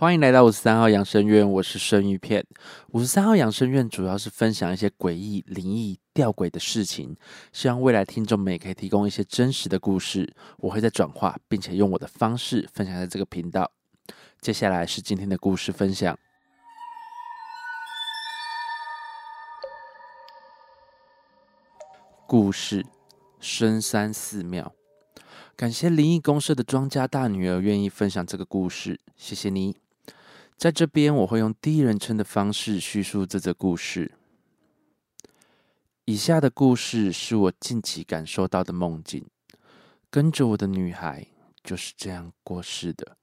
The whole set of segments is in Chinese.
欢迎来到五十三号养生院，我是生鱼片。五十三号养生院主要是分享一些诡异、灵异、吊诡的事情，希望未来听众们也可以提供一些真实的故事，我会在转化，并且用我的方式分享在这个频道。接下来是今天的故事分享。故事：深山寺庙。感谢灵异公社的庄家大女儿愿意分享这个故事，谢谢你。在这边，我会用第一人称的方式叙述这则故事。以下的故事是我近期感受到的梦境，跟着我的女孩就是这样过世的。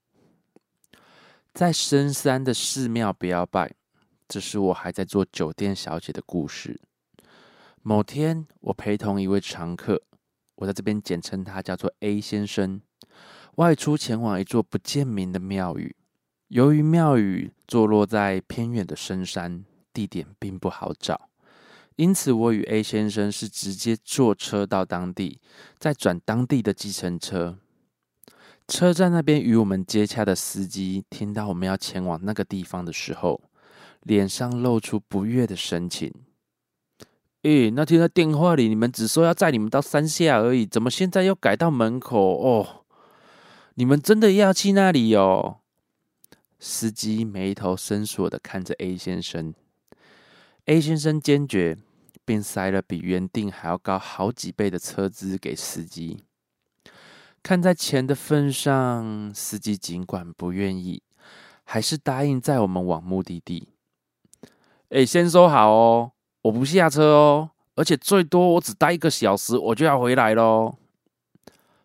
在深山的寺庙不要拜，这是我还在做酒店小姐的故事。某天，我陪同一位常客。我在这边简称他叫做 A 先生，外出前往一座不见名的庙宇。由于庙宇坐落在偏远的深山，地点并不好找，因此我与 A 先生是直接坐车到当地，再转当地的计程车。车站那边与我们接洽的司机听到我们要前往那个地方的时候，脸上露出不悦的神情。诶，那天在电话里，你们只说要载你们到山下而已，怎么现在又改到门口？哦，你们真的要去那里哦？司机眉头深锁的看着 A 先生，A 先生坚决，并塞了比原定还要高好几倍的车资给司机。看在钱的份上，司机尽管不愿意，还是答应载我们往目的地。哎，先说好哦。我不下车哦，而且最多我只待一个小时，我就要回来喽。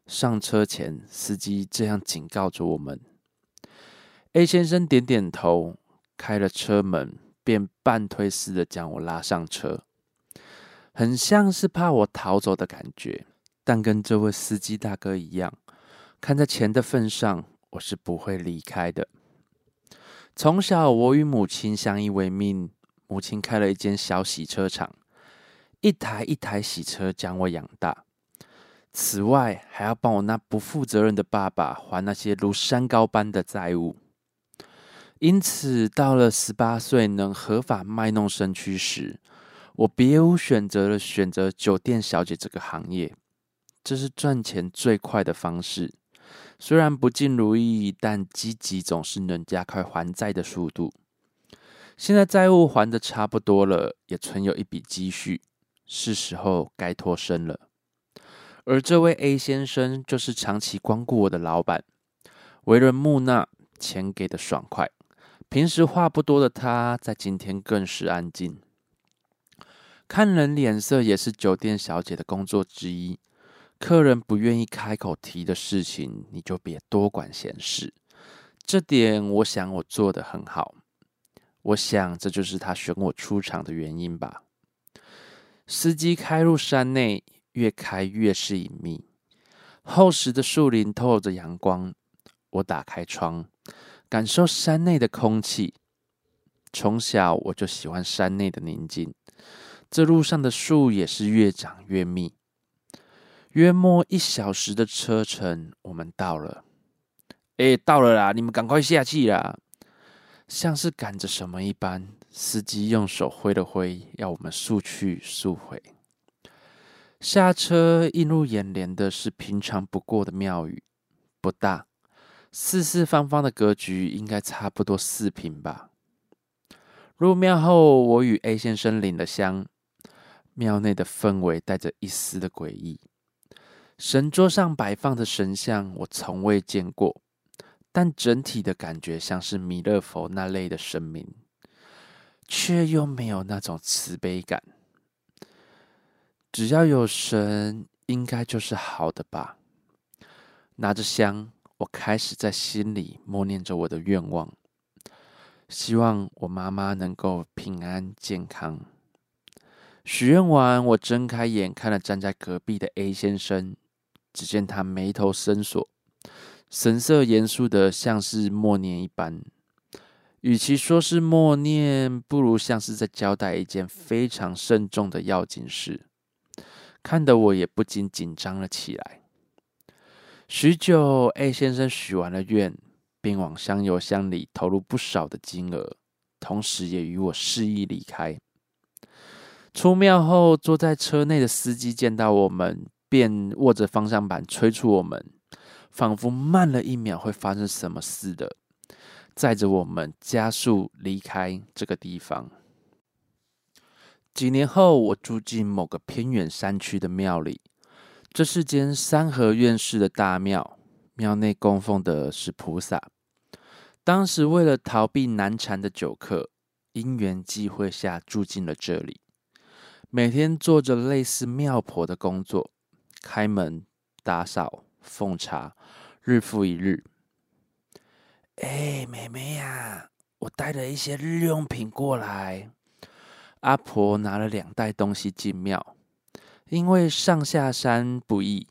上车前，司机这样警告着我们。A 先生点点头，开了车门，便半推似的将我拉上车，很像是怕我逃走的感觉。但跟这位司机大哥一样，看在钱的份上，我是不会离开的。从小，我与母亲相依为命。母亲开了一间小洗车厂，一台一台洗车将我养大。此外，还要帮我那不负责任的爸爸还那些如山高般的债务。因此，到了十八岁能合法卖弄身躯时，我别无选择了选择酒店小姐这个行业。这是赚钱最快的方式。虽然不尽如意，但积极总是能加快还债的速度。现在债务还的差不多了，也存有一笔积蓄，是时候该脱身了。而这位 A 先生就是长期光顾我的老板，为人木讷，钱给的爽快。平时话不多的他，在今天更是安静。看人脸色也是酒店小姐的工作之一。客人不愿意开口提的事情，你就别多管闲事。这点，我想我做的很好。我想，这就是他选我出场的原因吧。司机开入山内，越开越是隐秘。厚实的树林透着阳光。我打开窗，感受山内的空气。从小我就喜欢山内的宁静。这路上的树也是越长越密。约莫一小时的车程，我们到了。哎，到了啦！你们赶快下去啦！像是赶着什么一般，司机用手挥了挥，要我们速去速回。下车映入眼帘的是平常不过的庙宇，不大，四四方方的格局，应该差不多四平吧。入庙后，我与 A 先生领了香。庙内的氛围带着一丝的诡异，神桌上摆放的神像，我从未见过。但整体的感觉像是弥勒佛那类的神明，却又没有那种慈悲感。只要有神，应该就是好的吧？拿着香，我开始在心里默念着我的愿望，希望我妈妈能够平安健康。许愿完，我睁开眼，看了站在隔壁的 A 先生，只见他眉头深锁。神色严肃的，像是默念一般。与其说是默念，不如像是在交代一件非常慎重的要紧事。看得我也不禁紧张了起来。许久，A 先生许完了愿，并往香油箱里投入不少的金额，同时也与我示意离开。出庙后，坐在车内的司机见到我们，便握着方向盘催促我们，仿佛慢了一秒会发生什么似的，载着我们加速离开这个地方。几年后，我住进某个偏远山区的庙里，这是间三合院式的大庙，庙内供奉的是菩萨。当时为了逃避难缠的酒客，因缘际会下住进了这里。每天做着类似庙婆的工作，开门、打扫、奉茶，日复一日。哎，妹妹呀，我带了一些日用品过来。阿婆拿了两袋东西进庙，因为上下山不易，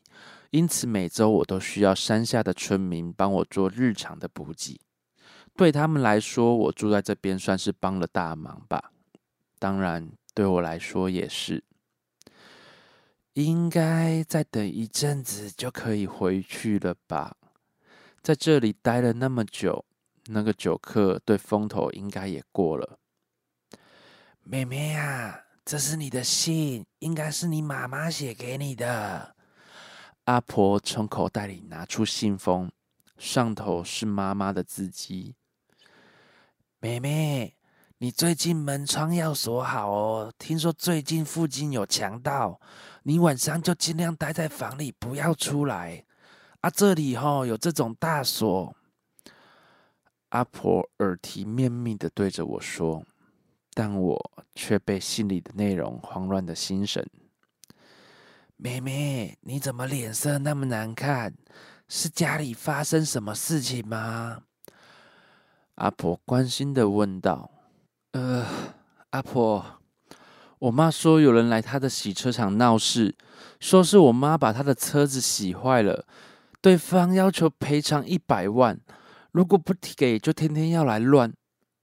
因此每周我都需要山下的村民帮我做日常的补给。对他们来说，我住在这边算是帮了大忙吧。当然。对我来说也是，应该再等一阵子就可以回去了吧？在这里待了那么久，那个酒客对风头应该也过了。妹妹呀，这是你的信，应该是你妈妈写给你的。阿婆从口袋里拿出信封，上头是妈妈的字迹。妹妹。你最近门窗要锁好哦。听说最近附近有强盗，你晚上就尽量待在房里，不要出来。啊，这里哈有这种大锁。阿婆耳提面命的对着我说，但我却被信里的内容慌乱的心神。妹妹，你怎么脸色那么难看？是家里发生什么事情吗？阿婆关心的问道。呃，阿婆，我妈说有人来她的洗车场闹事，说是我妈把她的车子洗坏了，对方要求赔偿一百万，如果不给就天天要来乱。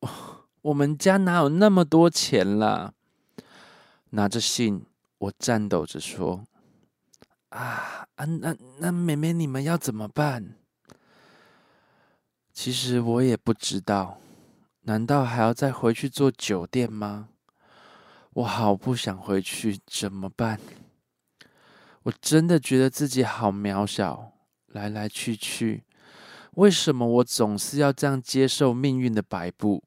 我们家哪有那么多钱啦？拿着信，我颤抖着说：“啊啊，那那妹妹你们要怎么办？”其实我也不知道。难道还要再回去做酒店吗？我好不想回去，怎么办？我真的觉得自己好渺小，来来去去，为什么我总是要这样接受命运的摆布？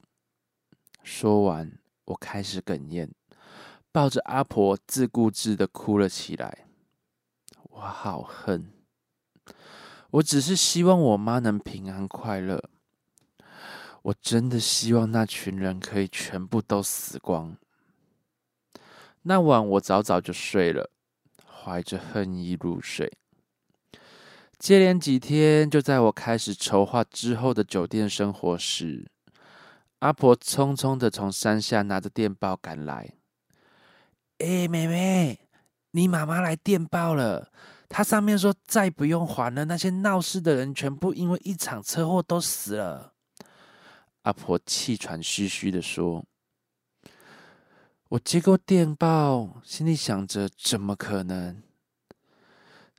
说完，我开始哽咽，抱着阿婆自顾自的哭了起来。我好恨，我只是希望我妈能平安快乐。我真的希望那群人可以全部都死光。那晚我早早就睡了，怀着恨意入睡。接连几天，就在我开始筹划之后的酒店生活时，阿婆匆匆的从山下拿着电报赶来。哎，妹妹，你妈妈来电报了，她上面说再不用还了，那些闹事的人全部因为一场车祸都死了。阿婆气喘吁吁的说：“我接过电报，心里想着怎么可能？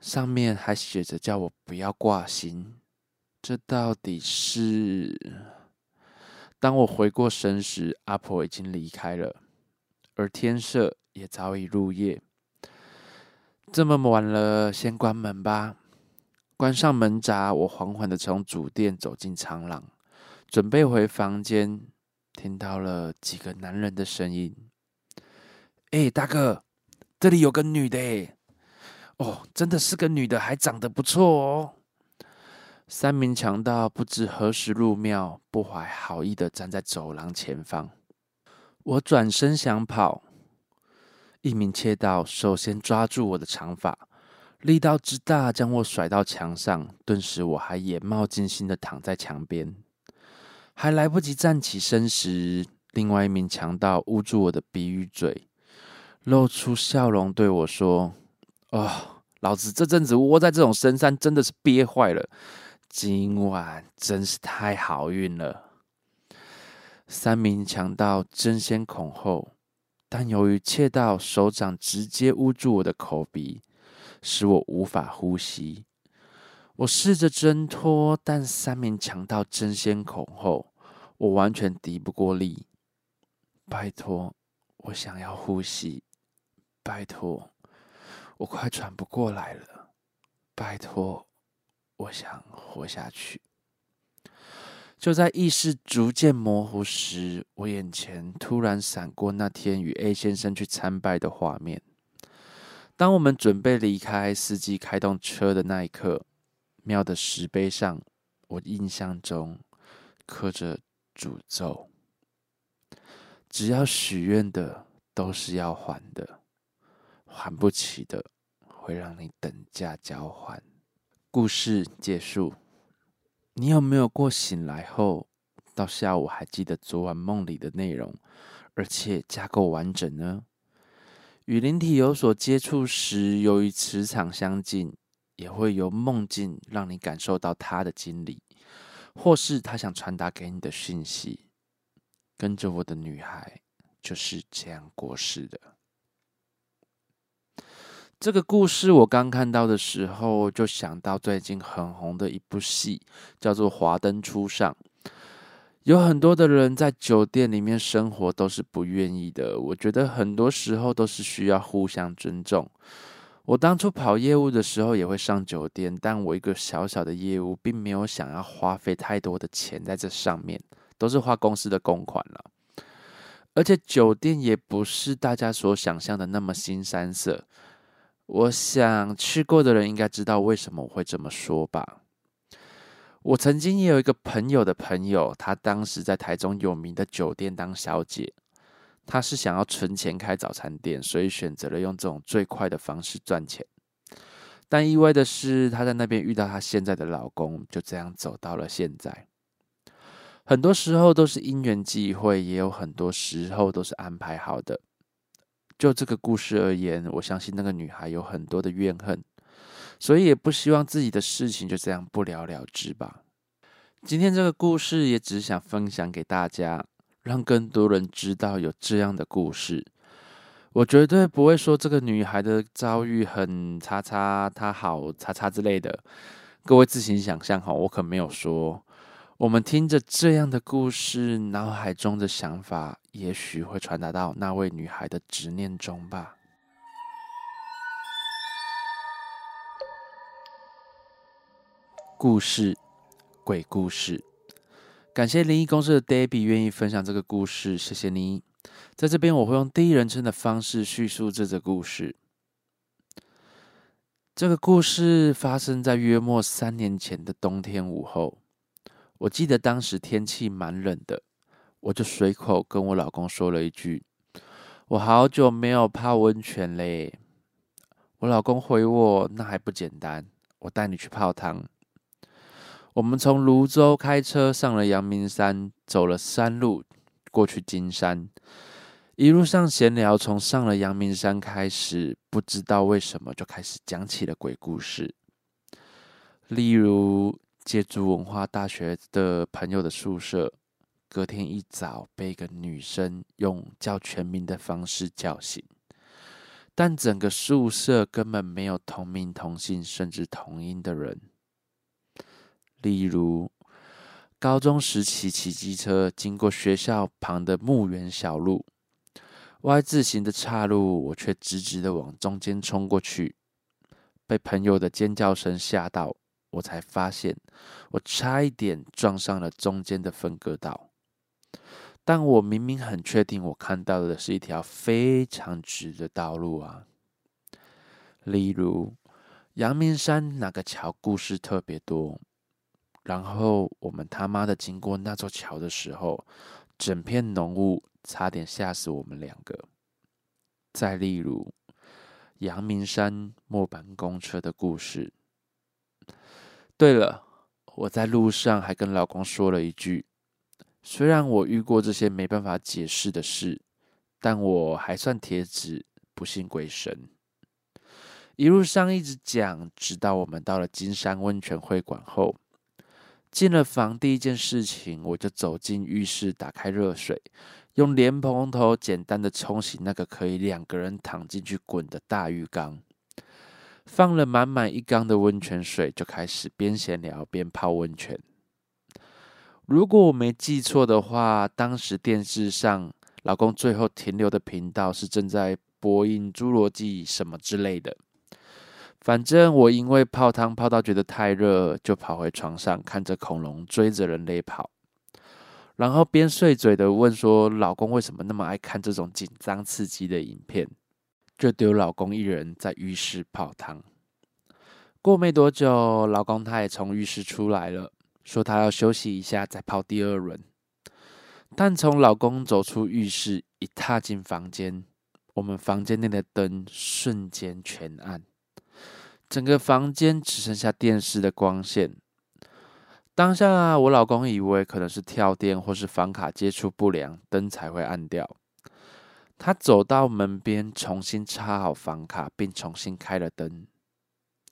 上面还写着叫我不要挂心。这到底是……当我回过神时，阿婆已经离开了，而天色也早已入夜。这么晚了，先关门吧。关上门闸，我缓缓的从主殿走进长廊。”准备回房间，听到了几个男人的声音。哎，大哥，这里有个女的，哎，哦，真的是个女的，还长得不错哦。三名强盗不知何时入庙，不怀好意的站在走廊前方。我转身想跑，一名窃盗首先抓住我的长发，力道之大，将我甩到墙上。顿时，我还眼冒金星的躺在墙边。还来不及站起身时，另外一名强盗捂住我的鼻与嘴，露出笑容对我说：“哦，老子这阵子窝在这种深山，真的是憋坏了。今晚真是太好运了。”三名强盗争先恐后，但由于窃盗手掌直接捂住我的口鼻，使我无法呼吸。我试着挣脱，但三名强盗争先恐后，我完全敌不过力。拜托，我想要呼吸。拜托，我快喘不过来了。拜托，我想活下去。就在意识逐渐模糊时，我眼前突然闪过那天与 A 先生去参拜的画面。当我们准备离开，司机开动车的那一刻，庙的石碑上，我印象中刻着诅咒：只要许愿的，都是要还的，还不起的，会让你等价交换。故事结束。你有没有过醒来后到下午还记得昨晚梦里的内容，而且架构完整呢？与灵体有所接触时，由于磁场相近，也会由梦境让你感受到他的经历，或是他想传达给你的讯息。跟着我的女孩就是这样过世的。这个故事我刚看到的时候，就想到最近很红的一部戏，叫做《华灯初上》。有很多的人在酒店里面生活都是不愿意的。我觉得很多时候都是需要互相尊重。我当初跑业务的时候也会上酒店，但我一个小小的业务，并没有想要花费太多的钱在这上面，都是花公司的公款了。而且酒店也不是大家所想象的那么新三色。我想去过的人应该知道为什么我会这么说吧。我曾经也有一个朋友的朋友，他当时在台中有名的酒店当小姐，他是想要存钱开早餐店，所以选择了用这种最快的方式赚钱。但意外的是，他在那边遇到他现在的老公，就这样走到了现在。很多时候都是因缘际会，也有很多时候都是安排好的。就这个故事而言，我相信那个女孩有很多的怨恨，所以也不希望自己的事情就这样不了了之吧。今天这个故事也只想分享给大家，让更多人知道有这样的故事。我绝对不会说这个女孩的遭遇很叉叉，她好叉叉之类的，各位自行想象哈，我可没有说。我们听着这样的故事，脑海中的想法也许会传达到那位女孩的执念中吧。故事，鬼故事。感谢灵异公司的 Debbie 愿意分享这个故事，谢谢你。在这边，我会用第一人称的方式叙述这个故事。这个故事发生在约莫三年前的冬天午后。我记得当时天气蛮冷的，我就随口跟我老公说了一句：“我好久没有泡温泉嘞。”我老公回我：“那还不简单，我带你去泡汤。”我们从泸州开车上了阳明山，走了山路过去金山，一路上闲聊，从上了阳明山开始，不知道为什么就开始讲起了鬼故事，例如。借住文化大学的朋友的宿舍，隔天一早被一个女生用叫全名的方式叫醒，但整个宿舍根本没有同名同姓甚至同音的人。例如，高中时期骑机车经过学校旁的墓园小路，Y 字形的岔路，我却直直的往中间冲过去，被朋友的尖叫声吓到。我才发现，我差一点撞上了中间的分割道，但我明明很确定，我看到的是一条非常直的道路啊。例如，阳明山那个桥故事特别多，然后我们他妈的经过那座桥的时候，整片浓雾，差点吓死我们两个。再例如，阳明山末班公车的故事。对了，我在路上还跟老公说了一句：虽然我遇过这些没办法解释的事，但我还算铁子，不信鬼神。一路上一直讲，直到我们到了金山温泉会馆后，进了房，第一件事情我就走进浴室，打开热水，用莲蓬头简单的冲洗那个可以两个人躺进去滚的大浴缸。放了满满一缸的温泉水，就开始边闲聊边泡温泉。如果我没记错的话，当时电视上老公最后停留的频道是正在播映《侏罗纪》什么之类的。反正我因为泡汤泡到觉得太热，就跑回床上看着恐龙追着人类跑，然后边碎嘴的问说：“老公为什么那么爱看这种紧张刺激的影片？”就丢老公一人在浴室泡汤。过没多久，老公他也从浴室出来了。说他要休息一下，再泡第二轮。但从老公走出浴室，一踏进房间，我们房间内的灯瞬间全暗，整个房间只剩下电视的光线。当下，我老公以为可能是跳电或是房卡接触不良，灯才会暗掉。他走到门边，重新插好房卡，并重新开了灯，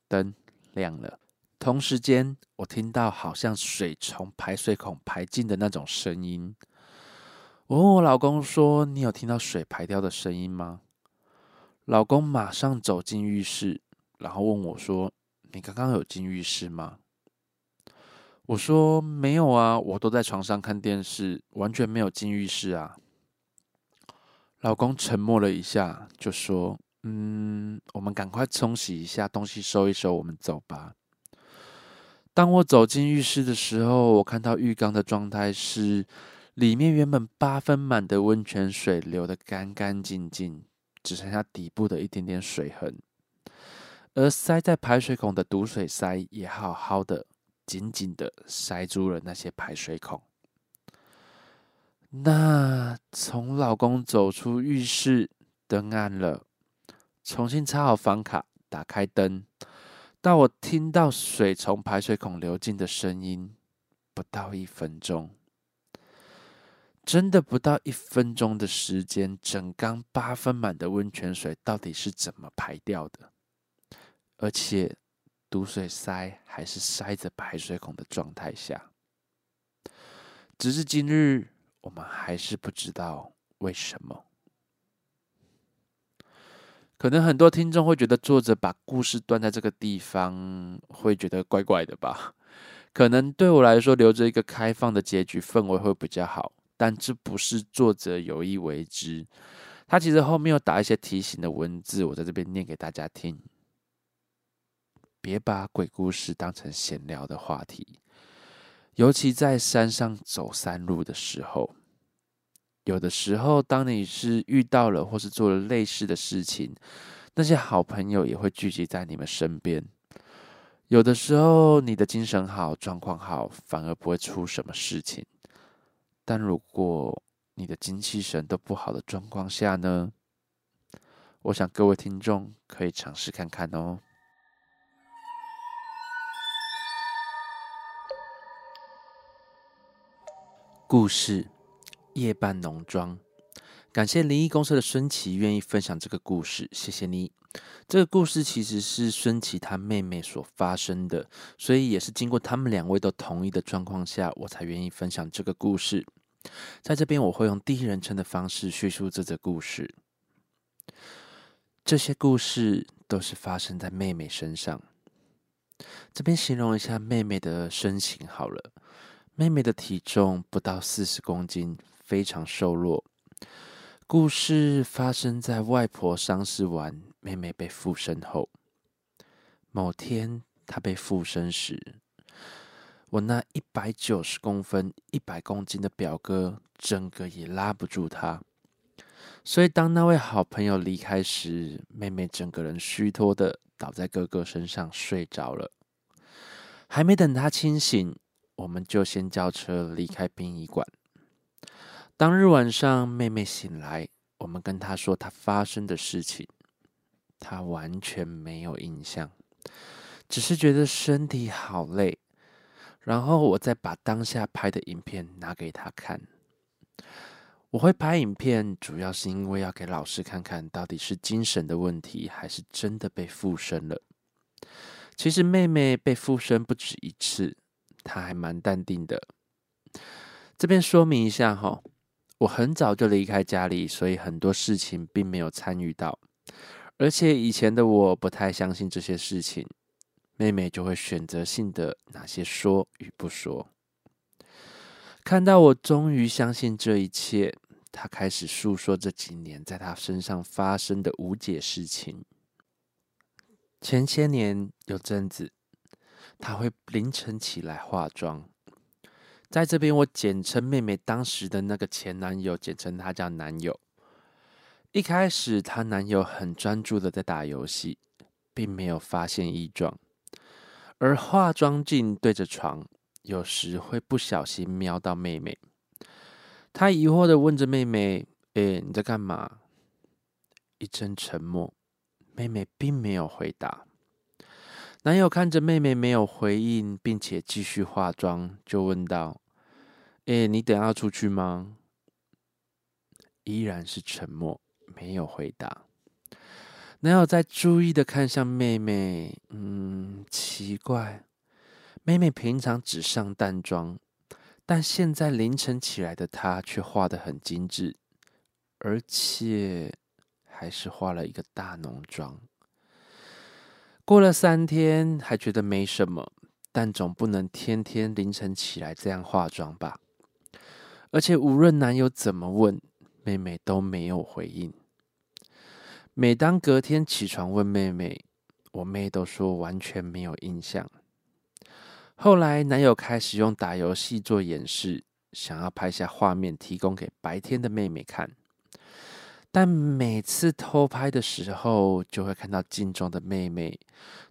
灯亮了。同时间，我听到好像水从排水孔排进的那种声音。我问我老公说：“你有听到水排掉的声音吗？”老公马上走进浴室，然后问我说：“你刚刚有进浴室吗？”我说：“没有啊，我都在床上看电视，完全没有进浴室啊。”老公沉默了一下，就说：“嗯，我们赶快冲洗一下东西，收一收，我们走吧。”当我走进浴室的时候，我看到浴缸的状态是，里面原本八分满的温泉水流得干干净净，只剩下底部的一点点水痕，而塞在排水孔的堵水塞也好好的、紧紧的塞住了那些排水孔。那从老公走出浴室，灯暗了，重新插好房卡，打开灯。到我听到水从排水孔流进的声音，不到一分钟，真的不到一分钟的时间，整缸八分满的温泉水到底是怎么排掉的？而且堵水塞还是塞着排水孔的状态下，直至今日，我们还是不知道为什么。可能很多听众会觉得作者把故事断在这个地方，会觉得怪怪的吧？可能对我来说，留着一个开放的结局氛围会比较好。但这不是作者有意为之，他其实后面有打一些提醒的文字，我在这边念给大家听。别把鬼故事当成闲聊的话题，尤其在山上走山路的时候。有的时候，当你是遇到了或是做了类似的事情，那些好朋友也会聚集在你们身边。有的时候，你的精神好、状况好，反而不会出什么事情。但如果你的精气神都不好的状况下呢？我想各位听众可以尝试看看哦。故事。夜半浓妆，感谢灵异公社的孙琦愿意分享这个故事，谢谢你。这个故事其实是孙琦他妹妹所发生的，所以也是经过他们两位都同意的状况下，我才愿意分享这个故事。在这边我会用第一人称的方式叙述这则故事。这些故事都是发生在妹妹身上。这边形容一下妹妹的身形好了，妹妹的体重不到四十公斤。非常瘦弱。故事发生在外婆丧事完，妹妹被附身后。某天，她被附身时，我那一百九十公分、一百公斤的表哥，整个也拉不住她。所以，当那位好朋友离开时，妹妹整个人虚脱的倒在哥哥身上睡着了。还没等她清醒，我们就先叫车离开殡仪馆。当日晚上，妹妹醒来，我们跟她说她发生的事情，她完全没有印象，只是觉得身体好累。然后我再把当下拍的影片拿给她看。我会拍影片，主要是因为要给老师看看到底是精神的问题，还是真的被附身了。其实妹妹被附身不止一次，她还蛮淡定的。这边说明一下哈。我很早就离开家里，所以很多事情并没有参与到。而且以前的我不太相信这些事情，妹妹就会选择性的哪些说与不说。看到我终于相信这一切，她开始诉说这几年在她身上发生的无解事情。前些年有阵子，她会凌晨起来化妆。在这边，我简称妹妹当时的那个前男友，简称他叫男友。一开始，她男友很专注的在打游戏，并没有发现异状。而化妆镜对着床，有时会不小心瞄到妹妹。他疑惑的问着妹妹：“哎，你在干嘛？”一阵沉默，妹妹并没有回答。男友看着妹妹没有回应，并且继续化妆，就问道。哎，你等下出去吗？依然是沉默，没有回答。男友在注意的看向妹妹，嗯，奇怪，妹妹平常只上淡妆，但现在凌晨起来的她却化得很精致，而且还是化了一个大浓妆。过了三天，还觉得没什么，但总不能天天凌晨起来这样化妆吧？而且无论男友怎么问，妹妹都没有回应。每当隔天起床问妹妹，我妹都说完全没有印象。后来男友开始用打游戏做掩饰，想要拍下画面提供给白天的妹妹看。但每次偷拍的时候，就会看到镜中的妹妹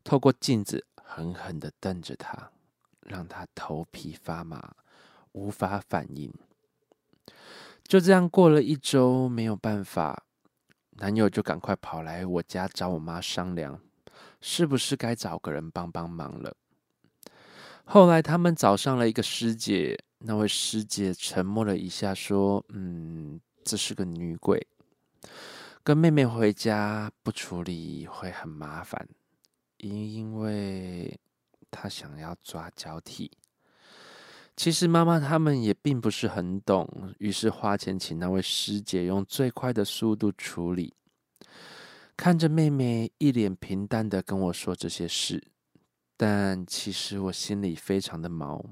透过镜子狠狠的瞪着他，让他头皮发麻，无法反应。就这样过了一周，没有办法，男友就赶快跑来我家找我妈商量，是不是该找个人帮帮忙了。后来他们找上了一个师姐，那位师姐沉默了一下，说：“嗯，这是个女鬼，跟妹妹回家不处理会很麻烦，因因为她想要抓交替。”其实妈妈他们也并不是很懂，于是花钱请那位师姐用最快的速度处理。看着妹妹一脸平淡的跟我说这些事，但其实我心里非常的毛。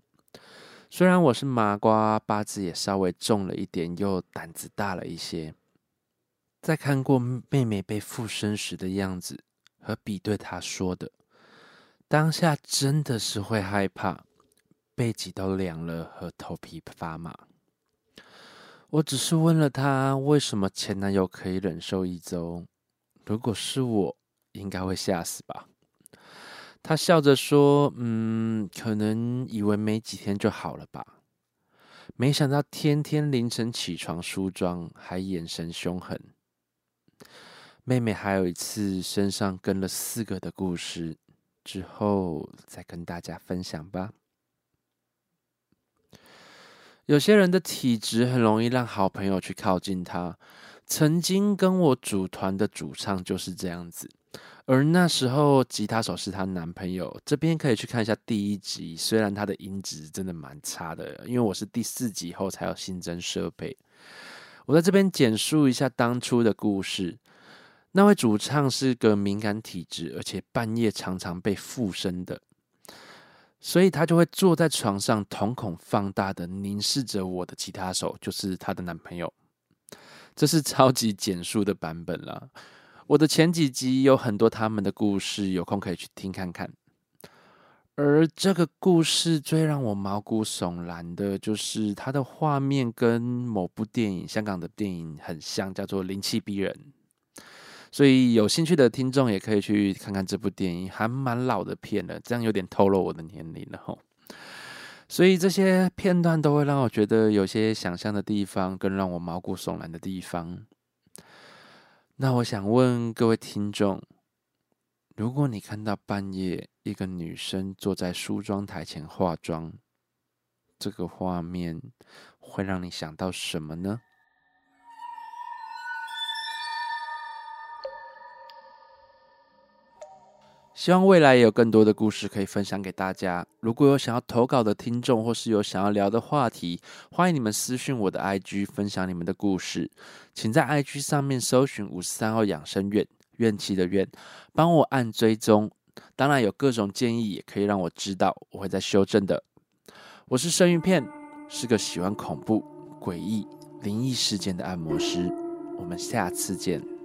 虽然我是麻瓜，八字也稍微重了一点，又胆子大了一些。在看过妹妹被附身时的样子和比对她说的，当下真的是会害怕。背脊都凉了，和头皮发麻。我只是问了她，为什么前男友可以忍受一周？如果是我，应该会吓死吧。她笑着说：“嗯，可能以为没几天就好了吧。没想到天天凌晨起床梳妆，还眼神凶狠。”妹妹还有一次身上跟了四个的故事，之后再跟大家分享吧。有些人的体质很容易让好朋友去靠近他。曾经跟我组团的主唱就是这样子，而那时候吉他手是她男朋友。这边可以去看一下第一集，虽然他的音质真的蛮差的，因为我是第四集后才有新增设备。我在这边简述一下当初的故事。那位主唱是个敏感体质，而且半夜常常被附身的。所以他就会坐在床上，瞳孔放大的凝视着我的吉他手，就是她的男朋友。这是超级简述的版本了。我的前几集有很多他们的故事，有空可以去听看看。而这个故事最让我毛骨悚然的，就是它的画面跟某部电影，香港的电影很像，叫做《灵气逼人》。所以有兴趣的听众也可以去看看这部电影，还蛮老的片了，这样有点透露我的年龄了吼。所以这些片段都会让我觉得有些想象的地方，更让我毛骨悚然的地方。那我想问各位听众，如果你看到半夜一个女生坐在梳妆台前化妆，这个画面会让你想到什么呢？希望未来也有更多的故事可以分享给大家。如果有想要投稿的听众，或是有想要聊的话题，欢迎你们私讯我的 IG 分享你们的故事。请在 IG 上面搜寻五十三号养生院，怨气的怨，帮我按追踪。当然有各种建议，也可以让我知道，我会再修正的。我是生鱼片，是个喜欢恐怖、诡异、灵异事件的按摩师。我们下次见。